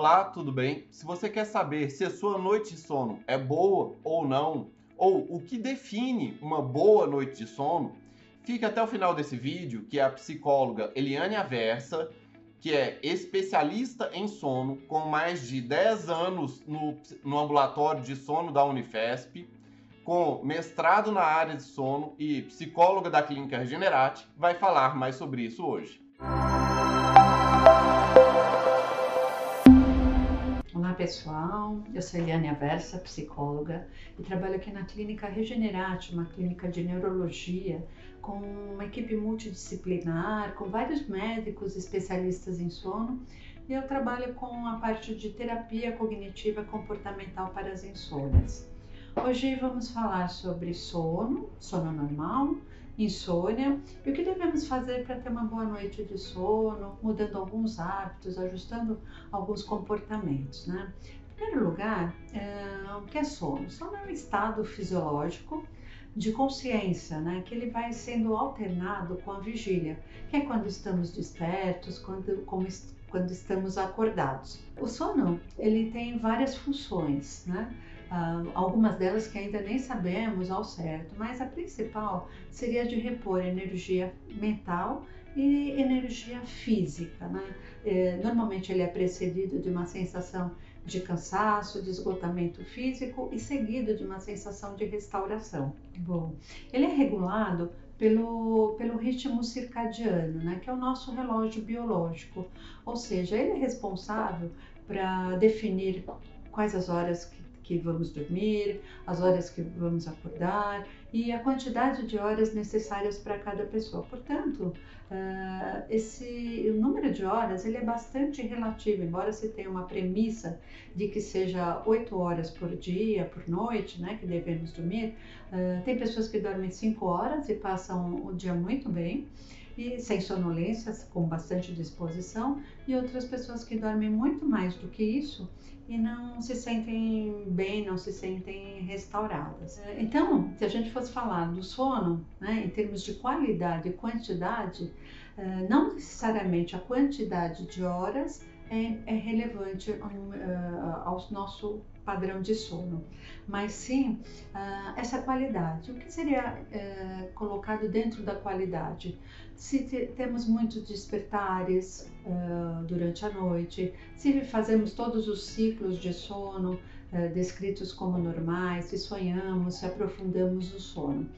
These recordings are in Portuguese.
Olá, tudo bem? Se você quer saber se a sua noite de sono é boa ou não, ou o que define uma boa noite de sono, fique até o final desse vídeo, que a psicóloga Eliane Aversa, que é especialista em sono, com mais de 10 anos no, no ambulatório de sono da Unifesp, com mestrado na área de sono e psicóloga da Clínica Regenerate, vai falar mais sobre isso hoje. Pessoal, eu sou Eliane Aversa, psicóloga, e trabalho aqui na Clínica Regenerate, uma clínica de neurologia com uma equipe multidisciplinar, com vários médicos especialistas em sono, e eu trabalho com a parte de terapia cognitiva comportamental para as insônias. Hoje vamos falar sobre sono, sono normal, insônia e o que devemos fazer para ter uma boa noite de sono, mudando alguns hábitos, ajustando alguns comportamentos, né? Em primeiro lugar, é, o que é sono? Sono é um estado fisiológico de consciência, né? Que ele vai sendo alternado com a vigília, que é quando estamos despertos, quando, como, quando estamos acordados. O sono, ele tem várias funções, né? Uh, algumas delas que ainda nem sabemos ao certo, mas a principal seria de repor energia mental e energia física. Né? É, normalmente ele é precedido de uma sensação de cansaço, de esgotamento físico e seguido de uma sensação de restauração. Bom, ele é regulado pelo, pelo ritmo circadiano, né, que é o nosso relógio biológico, ou seja, ele é responsável para definir quais as horas que que vamos dormir, as horas que vamos acordar e a quantidade de horas necessárias para cada pessoa. Portanto, uh, esse o número de horas ele é bastante relativo, embora se tenha uma premissa de que seja oito horas por dia, por noite, né, que devemos dormir. Uh, tem pessoas que dormem cinco horas e passam o dia muito bem e sem sonolências, com bastante disposição, e outras pessoas que dormem muito mais do que isso e não se sentem bem, não se sentem restauradas. Então, se a gente fosse falar do sono, né, em termos de qualidade e quantidade, eh, não necessariamente a quantidade de horas é, é relevante ao nosso padrão de sono, mas sim uh, essa qualidade. O que seria uh, colocado dentro da qualidade? Se te, temos muitos despertares uh, durante a noite, se fazemos todos os ciclos de sono descritos como normais, se sonhamos, se aprofundamos o sono.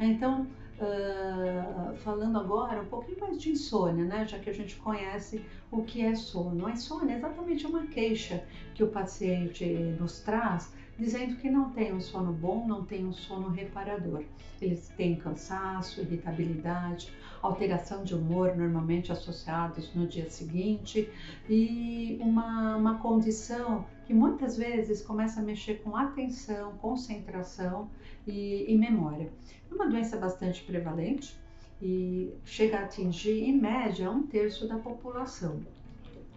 Então, Uh, falando agora um pouquinho mais de insônia, né? Já que a gente conhece o que é sono. A insônia é exatamente uma queixa que o paciente nos traz, dizendo que não tem um sono bom, não tem um sono reparador. Eles têm cansaço, irritabilidade, alteração de humor, normalmente associados no dia seguinte, e uma, uma condição que muitas vezes começa a mexer com atenção, concentração e, e memória. É uma doença bastante prevalente e chega a atingir, em média, um terço da população.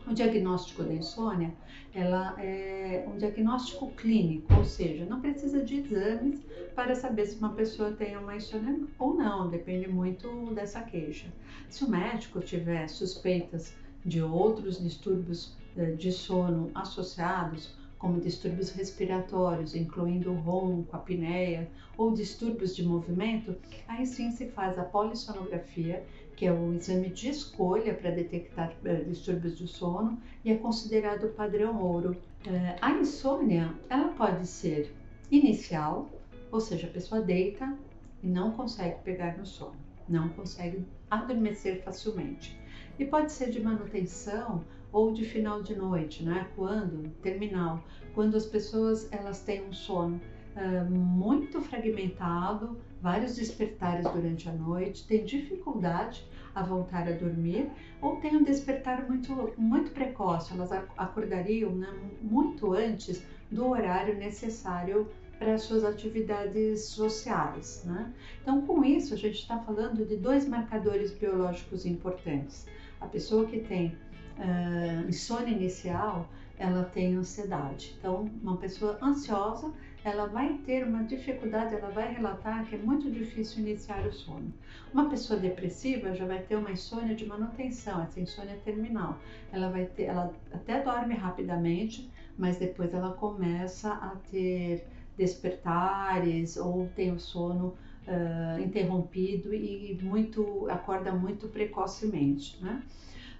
O diagnóstico da insônia ela é um diagnóstico clínico, ou seja, não precisa de exames para saber se uma pessoa tem uma insônia ou não, depende muito dessa queixa. Se o médico tiver suspeitas de outros distúrbios de sono associados, como distúrbios respiratórios, incluindo o ronco, apneia ou distúrbios de movimento, aí sim se faz a polissonografia, que é o exame de escolha para detectar uh, distúrbios do sono e é considerado o padrão ouro. Uh, a insônia, ela pode ser inicial, ou seja, a pessoa deita e não consegue pegar no sono, não consegue adormecer facilmente. E pode ser de manutenção ou de final de noite, né? Quando terminal, quando as pessoas elas têm um sono uh, muito fragmentado, vários despertares durante a noite, têm dificuldade a voltar a dormir ou têm um despertar muito muito precoce, elas acordariam né, muito antes do horário necessário para as suas atividades sociais. Né? Então, com isso, a gente está falando de dois marcadores biológicos importantes. A pessoa que tem uh, insônia inicial, ela tem ansiedade. Então, uma pessoa ansiosa, ela vai ter uma dificuldade, ela vai relatar que é muito difícil iniciar o sono. Uma pessoa depressiva já vai ter uma insônia de manutenção, essa insônia terminal. Ela vai ter, ela até dorme rapidamente, mas depois ela começa a ter despertares ou tem o sono uh, interrompido e muito acorda muito precocemente, né?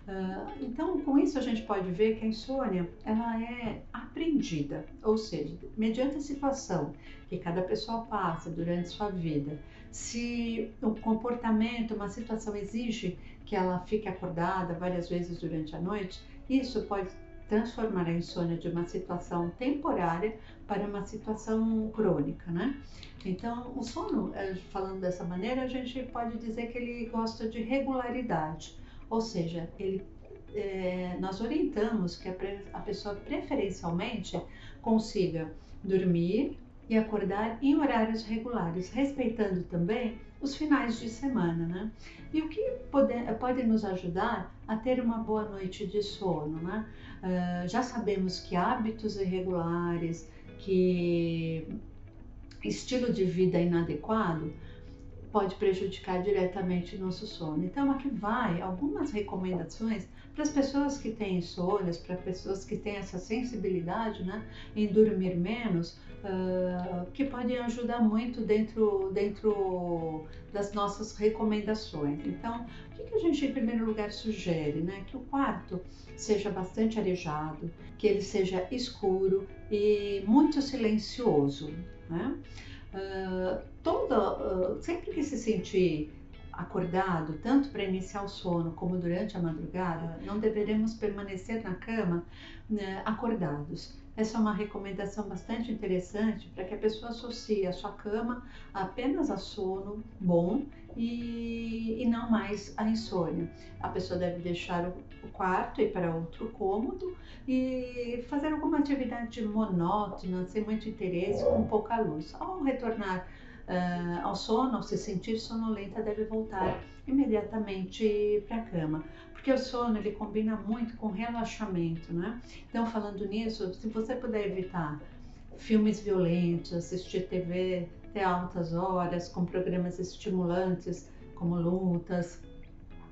Uh, então, com isso a gente pode ver que a insônia ela é aprendida, ou seja, mediante a situação que cada pessoa passa durante sua vida, se o comportamento, uma situação exige que ela fique acordada várias vezes durante a noite, isso pode transformar a insônia de uma situação temporária para uma situação crônica, né? Então, o sono, eh, falando dessa maneira, a gente pode dizer que ele gosta de regularidade, ou seja, ele, é, nós orientamos que a, a pessoa preferencialmente consiga dormir e acordar em horários regulares, respeitando também os finais de semana, né? E o que pode, pode nos ajudar a ter uma boa noite de sono, né? Uh, já sabemos que hábitos irregulares, que estilo de vida inadequado pode prejudicar diretamente nosso sono. Então, aqui vai algumas recomendações para as pessoas que têm insônias, para pessoas que têm essa sensibilidade né, em dormir menos, uh, que podem ajudar muito dentro, dentro das nossas recomendações. Então, o que, que a gente, em primeiro lugar, sugere? Né? Que o quarto seja bastante arejado, que ele seja escuro e muito silencioso. Né? Uh, toda, uh, sempre que se sentir acordado, tanto para iniciar o sono como durante a madrugada, não deveremos permanecer na cama né, acordados. Essa é uma recomendação bastante interessante para que a pessoa associe a sua cama apenas a sono bom e, e não mais a insônia. A pessoa deve deixar o, o quarto e ir para outro cômodo e fazer alguma atividade monótona, sem muito interesse, com pouca luz. Ao retornar uh, ao sono, ao se sentir sonolenta, deve voltar imediatamente para a cama porque o sono ele combina muito com relaxamento, né? Então, falando nisso, se você puder evitar filmes violentos, assistir TV até altas horas, com programas estimulantes como lutas,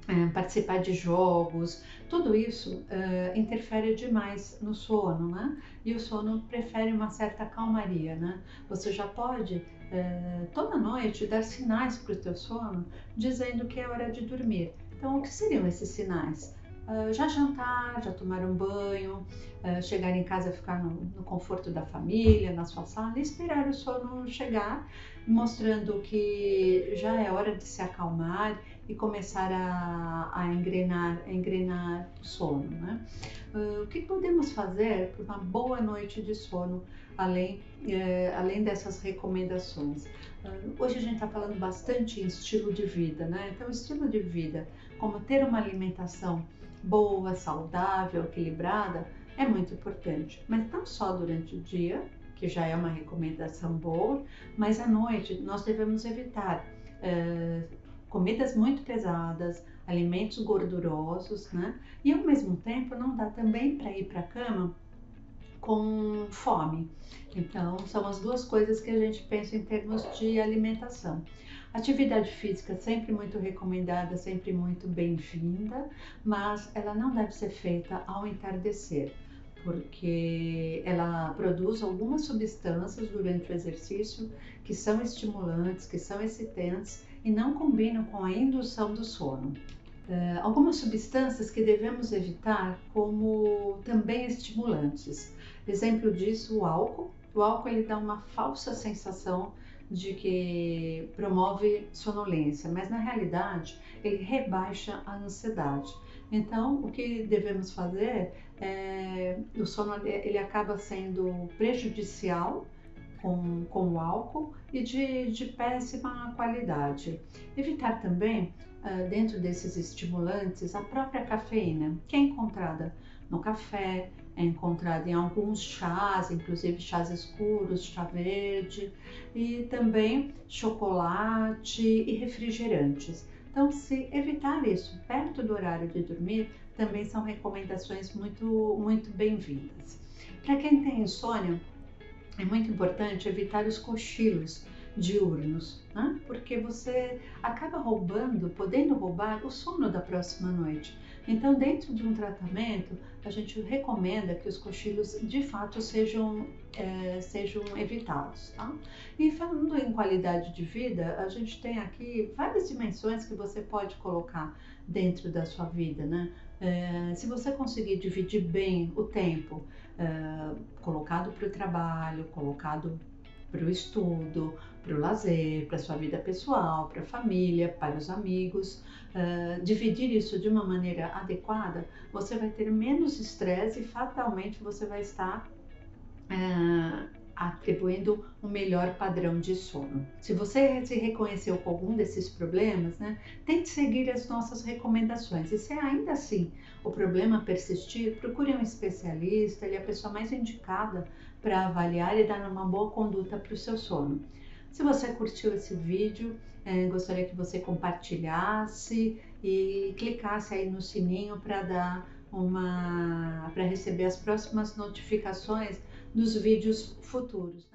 é, participar de jogos, tudo isso é, interfere demais no sono, né? E o sono prefere uma certa calmaria, né? Você já pode é, toda noite dar sinais para o teu sono dizendo que é hora de dormir. Então, o que seriam esses sinais? Uh, já jantar, já tomar um banho, uh, chegar em casa, ficar no, no, conforto da família, na sua sala e esperar o sono chegar, mostrando que já é hora de se acalmar e começar a, a engrenar, a engrenar sono. Né? Uh, o que podemos fazer para uma boa noite de sono, além, eh, além dessas recomendações? hoje a gente está falando bastante em estilo de vida, né? Então, estilo de vida como ter uma alimentação boa, saudável, equilibrada, é muito importante. Mas não só durante o dia, que já é uma recomendação boa, mas à noite nós devemos evitar uh, comidas muito pesadas, alimentos gordurosos, né? E ao mesmo tempo não dá também para ir para a cama com fome. Então, são as duas coisas que a gente pensa em termos de alimentação. Atividade física sempre muito recomendada, sempre muito bem-vinda, mas ela não deve ser feita ao entardecer, porque ela produz algumas substâncias durante o exercício que são estimulantes, que são excitantes e não combinam com a indução do sono. Uh, algumas substâncias que devemos evitar, como também estimulantes. Exemplo disso, o álcool. O álcool ele dá uma falsa sensação de que promove sonolência, mas na realidade ele rebaixa a ansiedade. Então, o que devemos fazer é o sono ele acaba sendo prejudicial com, com o álcool e de, de péssima qualidade. Evitar também, uh, dentro desses estimulantes, a própria cafeína, que é encontrada no café, é encontrada em alguns chás, inclusive chás escuros, chá verde, e também chocolate e refrigerantes. Então, se evitar isso perto do horário de dormir, também são recomendações muito, muito bem-vindas. Para quem tem insônia, é muito importante evitar os cochilos diurnos, né? porque você acaba roubando, podendo roubar o sono da próxima noite. Então, dentro de um tratamento, a gente recomenda que os cochilos de fato sejam, é, sejam evitados. Tá? E falando em qualidade de vida, a gente tem aqui várias dimensões que você pode colocar dentro da sua vida. Né? É, se você conseguir dividir bem o tempo é, colocado para o trabalho, colocado para o estudo, para o lazer, para a sua vida pessoal, para a família, para os amigos. Uh, dividir isso de uma maneira adequada, você vai ter menos estresse e fatalmente você vai estar atribuindo um melhor padrão de sono. Se você se reconheceu com algum desses problemas, né, tente seguir as nossas recomendações. E se ainda assim o problema persistir, procure um especialista, ele é a pessoa mais indicada para avaliar e dar uma boa conduta para o seu sono. Se você curtiu esse vídeo, é, gostaria que você compartilhasse e clicasse aí no sininho para dar uma para receber as próximas notificações dos vídeos futuros.